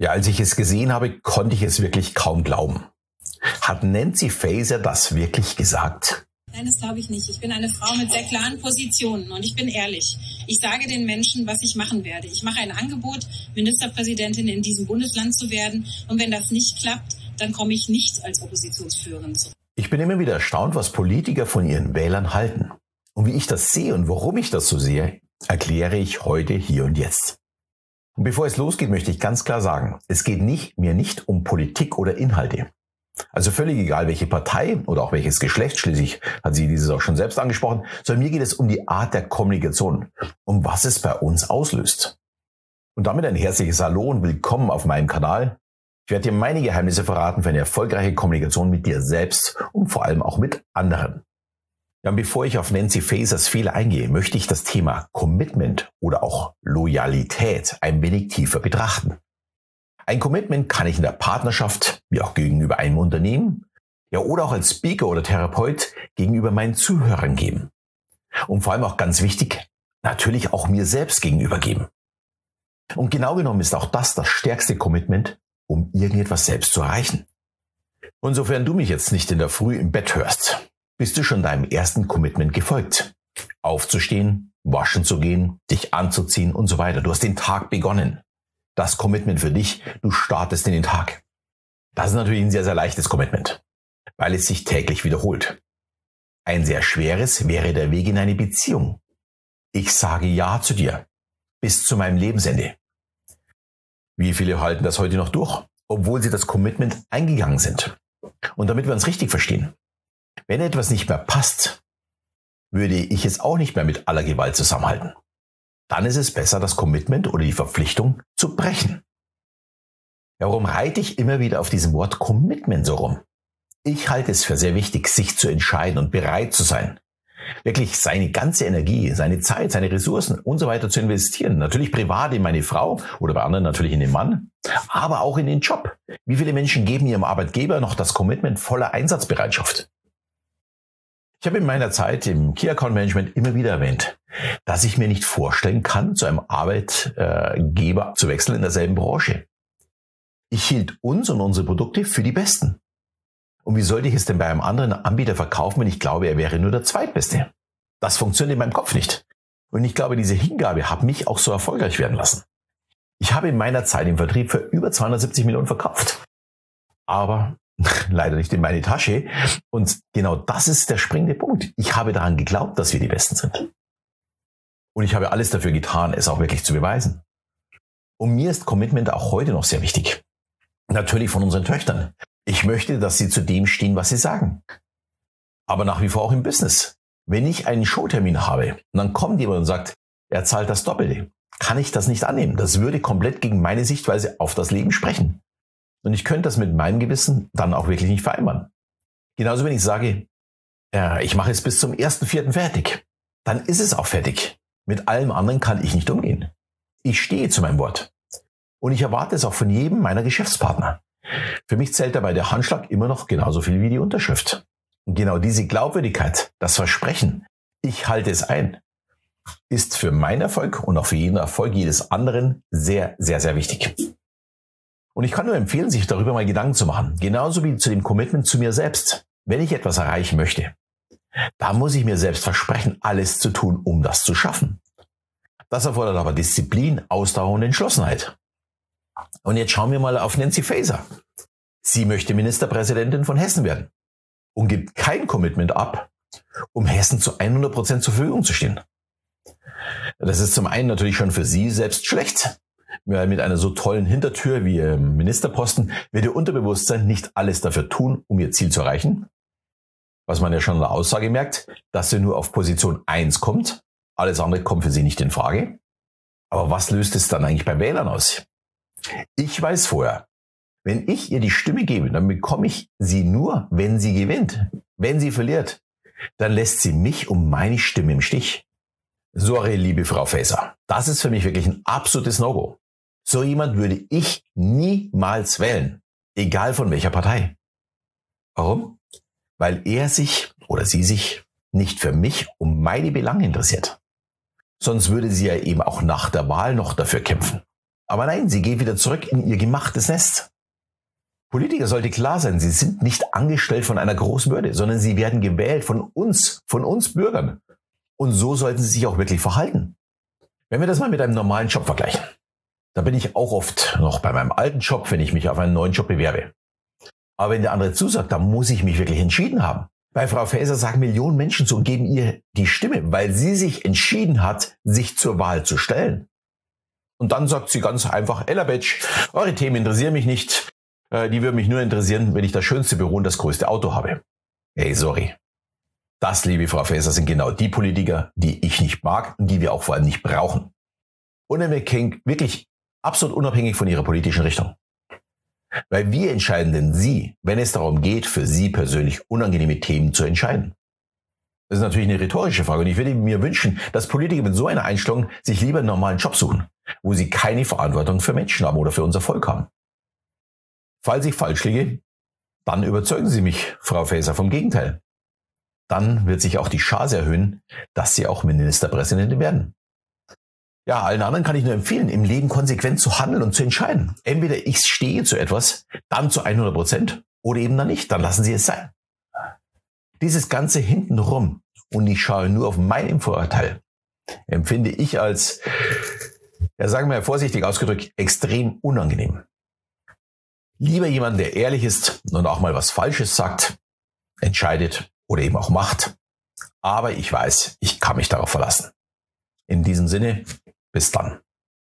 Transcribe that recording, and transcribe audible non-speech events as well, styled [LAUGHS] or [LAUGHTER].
Ja, als ich es gesehen habe, konnte ich es wirklich kaum glauben. Hat Nancy Faeser das wirklich gesagt? Nein, das glaube ich nicht. Ich bin eine Frau mit sehr klaren Positionen und ich bin ehrlich. Ich sage den Menschen, was ich machen werde. Ich mache ein Angebot, Ministerpräsidentin in diesem Bundesland zu werden. Und wenn das nicht klappt, dann komme ich nicht als Oppositionsführerin zurück. Ich bin immer wieder erstaunt, was Politiker von ihren Wählern halten. Und wie ich das sehe und warum ich das so sehe, erkläre ich heute hier und jetzt. Und bevor es losgeht, möchte ich ganz klar sagen, es geht nicht, mir nicht um Politik oder Inhalte. Also völlig egal, welche Partei oder auch welches Geschlecht, schließlich hat sie dieses auch schon selbst angesprochen, sondern mir geht es um die Art der Kommunikation, um was es bei uns auslöst. Und damit ein herzliches Hallo und willkommen auf meinem Kanal. Ich werde dir meine Geheimnisse verraten für eine erfolgreiche Kommunikation mit dir selbst und vor allem auch mit anderen. Und bevor ich auf Nancy Fasers Fehler eingehe, möchte ich das Thema Commitment oder auch Loyalität ein wenig tiefer betrachten. Ein Commitment kann ich in der Partnerschaft, wie auch gegenüber einem Unternehmen, ja oder auch als Speaker oder Therapeut gegenüber meinen Zuhörern geben. Und vor allem auch ganz wichtig, natürlich auch mir selbst gegenüber geben. Und genau genommen ist auch das das stärkste Commitment, um irgendetwas selbst zu erreichen. Und sofern du mich jetzt nicht in der Früh im Bett hörst, bist du schon deinem ersten Commitment gefolgt. Aufzustehen, waschen zu gehen, dich anzuziehen und so weiter. Du hast den Tag begonnen. Das Commitment für dich, du startest in den Tag. Das ist natürlich ein sehr, sehr leichtes Commitment, weil es sich täglich wiederholt. Ein sehr schweres wäre der Weg in eine Beziehung. Ich sage Ja zu dir bis zu meinem Lebensende. Wie viele halten das heute noch durch, obwohl sie das Commitment eingegangen sind? Und damit wir uns richtig verstehen, wenn etwas nicht mehr passt, würde ich es auch nicht mehr mit aller Gewalt zusammenhalten. Dann ist es besser, das Commitment oder die Verpflichtung zu brechen. Warum reite ich immer wieder auf diesem Wort Commitment so rum? Ich halte es für sehr wichtig, sich zu entscheiden und bereit zu sein. Wirklich seine ganze Energie, seine Zeit, seine Ressourcen und so weiter zu investieren. Natürlich privat in meine Frau oder bei anderen natürlich in den Mann, aber auch in den Job. Wie viele Menschen geben ihrem Arbeitgeber noch das Commitment voller Einsatzbereitschaft? Ich habe in meiner Zeit im Key Account Management immer wieder erwähnt, dass ich mir nicht vorstellen kann, zu einem Arbeitgeber zu wechseln in derselben Branche. Ich hielt uns und unsere Produkte für die besten. Und wie sollte ich es denn bei einem anderen Anbieter verkaufen, wenn ich glaube, er wäre nur der Zweitbeste? Das funktioniert in meinem Kopf nicht. Und ich glaube, diese Hingabe hat mich auch so erfolgreich werden lassen. Ich habe in meiner Zeit im Vertrieb für über 270 Millionen verkauft. Aber [LAUGHS] leider nicht in meine Tasche. Und genau das ist der springende Punkt. Ich habe daran geglaubt, dass wir die Besten sind. Und ich habe alles dafür getan, es auch wirklich zu beweisen. Und mir ist Commitment auch heute noch sehr wichtig. Natürlich von unseren Töchtern. Ich möchte, dass sie zu dem stehen, was sie sagen. Aber nach wie vor auch im Business. Wenn ich einen Showtermin habe und dann kommt jemand und sagt, er zahlt das Doppelte, kann ich das nicht annehmen. Das würde komplett gegen meine Sichtweise auf das Leben sprechen. Und ich könnte das mit meinem Gewissen dann auch wirklich nicht vereinbaren. Genauso wenn ich sage, ja, ich mache es bis zum ersten Vierten fertig, dann ist es auch fertig. Mit allem anderen kann ich nicht umgehen. Ich stehe zu meinem Wort. Und ich erwarte es auch von jedem meiner Geschäftspartner. Für mich zählt dabei der Handschlag immer noch genauso viel wie die Unterschrift. Und genau diese Glaubwürdigkeit, das Versprechen, ich halte es ein, ist für meinen Erfolg und auch für jeden Erfolg jedes anderen sehr, sehr, sehr wichtig. Und ich kann nur empfehlen, sich darüber mal Gedanken zu machen. Genauso wie zu dem Commitment zu mir selbst. Wenn ich etwas erreichen möchte, da muss ich mir selbst versprechen, alles zu tun, um das zu schaffen. Das erfordert aber Disziplin, Ausdauer und Entschlossenheit. Und jetzt schauen wir mal auf Nancy Faeser. Sie möchte Ministerpräsidentin von Hessen werden und gibt kein Commitment ab, um Hessen zu 100 Prozent zur Verfügung zu stehen. Das ist zum einen natürlich schon für sie selbst schlecht, mit einer so tollen Hintertür wie Ministerposten wird ihr Unterbewusstsein nicht alles dafür tun, um ihr Ziel zu erreichen. Was man ja schon in der Aussage merkt, dass sie nur auf Position 1 kommt. Alles andere kommt für sie nicht in Frage. Aber was löst es dann eigentlich bei Wählern aus? Ich weiß vorher, wenn ich ihr die Stimme gebe, dann bekomme ich sie nur, wenn sie gewinnt. Wenn sie verliert, dann lässt sie mich um meine Stimme im Stich. Sorry, liebe Frau Faeser. Das ist für mich wirklich ein absolutes No-Go. So jemand würde ich niemals wählen, egal von welcher Partei. Warum? Weil er sich oder sie sich nicht für mich um meine Belange interessiert. Sonst würde sie ja eben auch nach der Wahl noch dafür kämpfen. Aber nein, sie geht wieder zurück in ihr gemachtes Nest. Politiker sollte klar sein, sie sind nicht angestellt von einer großen Würde, sondern sie werden gewählt von uns, von uns Bürgern. Und so sollten sie sich auch wirklich verhalten. Wenn wir das mal mit einem normalen Job vergleichen, da bin ich auch oft noch bei meinem alten Job, wenn ich mich auf einen neuen Job bewerbe. Aber wenn der andere zusagt, dann muss ich mich wirklich entschieden haben. Bei Frau Faeser sagen Millionen Menschen zu und geben ihr die Stimme, weil sie sich entschieden hat, sich zur Wahl zu stellen. Und dann sagt sie ganz einfach, Ella Betsch, eure Themen interessieren mich nicht. Äh, die würden mich nur interessieren, wenn ich das schönste Büro und das größte Auto habe. Hey, sorry. Das, liebe Frau Faeser, sind genau die Politiker, die ich nicht mag und die wir auch vor allem nicht brauchen. Und wirklich absolut unabhängig von ihrer politischen Richtung. Weil wir entscheiden denn Sie, wenn es darum geht, für Sie persönlich unangenehme Themen zu entscheiden. Das ist natürlich eine rhetorische Frage und ich würde mir wünschen, dass Politiker mit so einer Einstellung sich lieber einen normalen Job suchen, wo sie keine Verantwortung für Menschen haben oder für unser Volk haben. Falls ich falsch liege, dann überzeugen Sie mich, Frau Faeser, vom Gegenteil. Dann wird sich auch die Chance erhöhen, dass Sie auch Ministerpräsidentin werden. Ja, allen anderen kann ich nur empfehlen, im Leben konsequent zu handeln und zu entscheiden. Entweder ich stehe zu etwas, dann zu 100 Prozent, oder eben dann nicht, dann lassen Sie es sein. Dieses Ganze hintenrum und ich schaue nur auf meinen Vorurteil, empfinde ich als, ja sagen wir vorsichtig ausgedrückt, extrem unangenehm. Lieber jemand, der ehrlich ist und auch mal was Falsches sagt, entscheidet oder eben auch macht. Aber ich weiß, ich kann mich darauf verlassen. In diesem Sinne, bis dann.